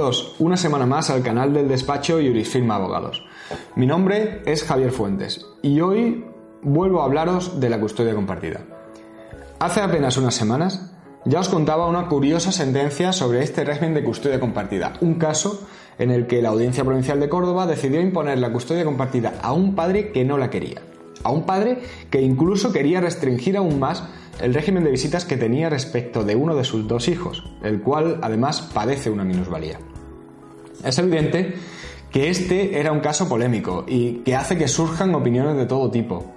bienvenidos una semana más al canal del despacho Jurisfirma Abogados. Mi nombre es Javier Fuentes y hoy vuelvo a hablaros de la custodia compartida. Hace apenas unas semanas ya os contaba una curiosa sentencia sobre este régimen de custodia compartida, un caso en el que la Audiencia Provincial de Córdoba decidió imponer la custodia compartida a un padre que no la quería, a un padre que incluso quería restringir aún más el régimen de visitas que tenía respecto de uno de sus dos hijos, el cual además padece una minusvalía. Es evidente que este era un caso polémico y que hace que surjan opiniones de todo tipo.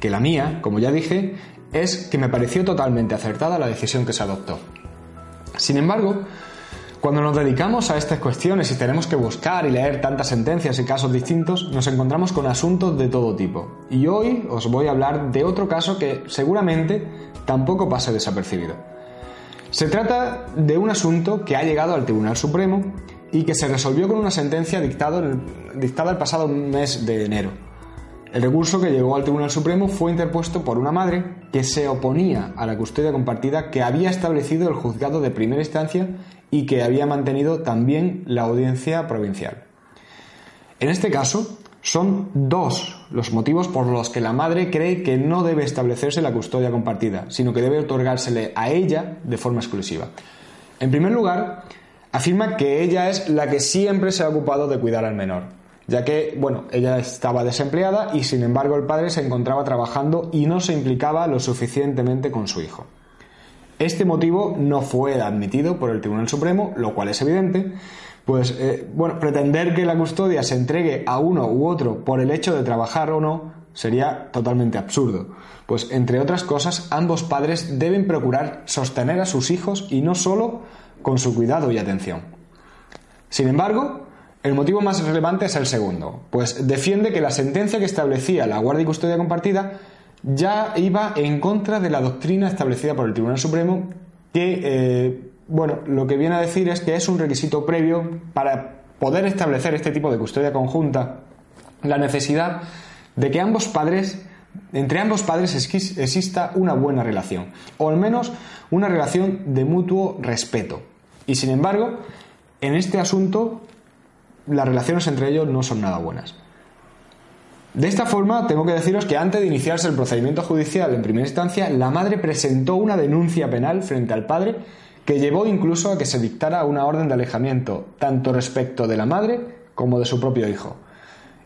Que la mía, como ya dije, es que me pareció totalmente acertada la decisión que se adoptó. Sin embargo, cuando nos dedicamos a estas cuestiones y tenemos que buscar y leer tantas sentencias y casos distintos, nos encontramos con asuntos de todo tipo. Y hoy os voy a hablar de otro caso que seguramente tampoco pase desapercibido. Se trata de un asunto que ha llegado al Tribunal Supremo y que se resolvió con una sentencia dictada el pasado mes de enero. El recurso que llegó al Tribunal Supremo fue interpuesto por una madre que se oponía a la custodia compartida que había establecido el juzgado de primera instancia y que había mantenido también la audiencia provincial. En este caso, son dos los motivos por los que la madre cree que no debe establecerse la custodia compartida, sino que debe otorgársele a ella de forma exclusiva. En primer lugar, afirma que ella es la que siempre se ha ocupado de cuidar al menor, ya que, bueno, ella estaba desempleada y sin embargo el padre se encontraba trabajando y no se implicaba lo suficientemente con su hijo. Este motivo no fue admitido por el Tribunal Supremo, lo cual es evidente, pues eh, bueno, pretender que la custodia se entregue a uno u otro por el hecho de trabajar o no sería totalmente absurdo, pues entre otras cosas ambos padres deben procurar sostener a sus hijos y no solo con su cuidado y atención. Sin embargo, el motivo más relevante es el segundo, pues defiende que la sentencia que establecía la guardia y custodia compartida ya iba en contra de la doctrina establecida por el Tribunal Supremo que, eh, bueno, lo que viene a decir es que es un requisito previo para poder establecer este tipo de custodia conjunta, la necesidad de que ambos padres, entre ambos padres exista una buena relación, o al menos una relación de mutuo respeto. Y sin embargo, en este asunto, las relaciones entre ellos no son nada buenas. De esta forma, tengo que deciros que antes de iniciarse el procedimiento judicial en primera instancia, la madre presentó una denuncia penal frente al padre que llevó incluso a que se dictara una orden de alejamiento, tanto respecto de la madre como de su propio hijo.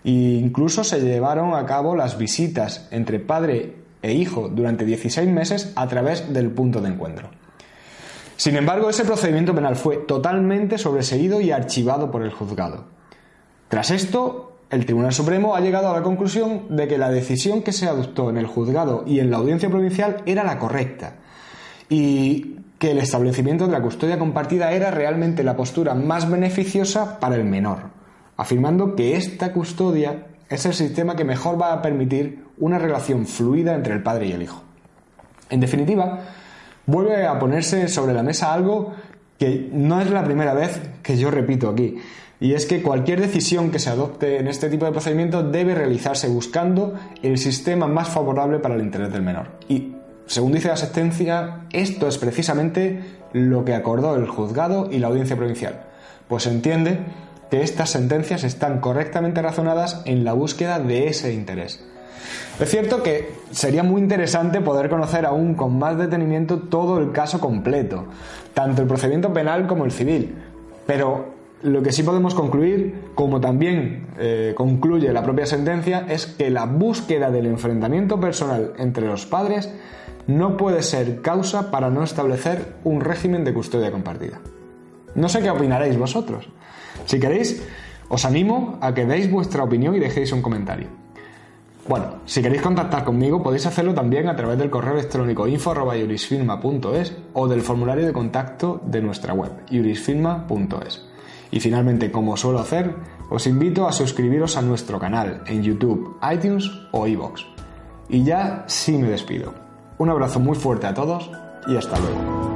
E incluso se llevaron a cabo las visitas entre padre e hijo durante 16 meses a través del punto de encuentro. Sin embargo, ese procedimiento penal fue totalmente sobreseído y archivado por el juzgado. Tras esto, el Tribunal Supremo ha llegado a la conclusión de que la decisión que se adoptó en el juzgado y en la audiencia provincial era la correcta y que el establecimiento de la custodia compartida era realmente la postura más beneficiosa para el menor, afirmando que esta custodia es el sistema que mejor va a permitir una relación fluida entre el padre y el hijo. En definitiva, vuelve a ponerse sobre la mesa algo que no es la primera vez que yo repito aquí, y es que cualquier decisión que se adopte en este tipo de procedimiento debe realizarse buscando el sistema más favorable para el interés del menor. Y, según dice la sentencia, esto es precisamente lo que acordó el juzgado y la audiencia provincial, pues entiende que estas sentencias están correctamente razonadas en la búsqueda de ese interés. Es cierto que sería muy interesante poder conocer aún con más detenimiento todo el caso completo, tanto el procedimiento penal como el civil, pero lo que sí podemos concluir, como también eh, concluye la propia sentencia, es que la búsqueda del enfrentamiento personal entre los padres no puede ser causa para no establecer un régimen de custodia compartida. No sé qué opinaréis vosotros. Si queréis, os animo a que deis vuestra opinión y dejéis un comentario. Bueno, si queréis contactar conmigo podéis hacerlo también a través del correo electrónico info.jurisfirma.es o del formulario de contacto de nuestra web, jurisfirma.es. Y finalmente, como suelo hacer, os invito a suscribiros a nuestro canal en YouTube, iTunes o iVoox. Y ya sí me despido. Un abrazo muy fuerte a todos y hasta luego.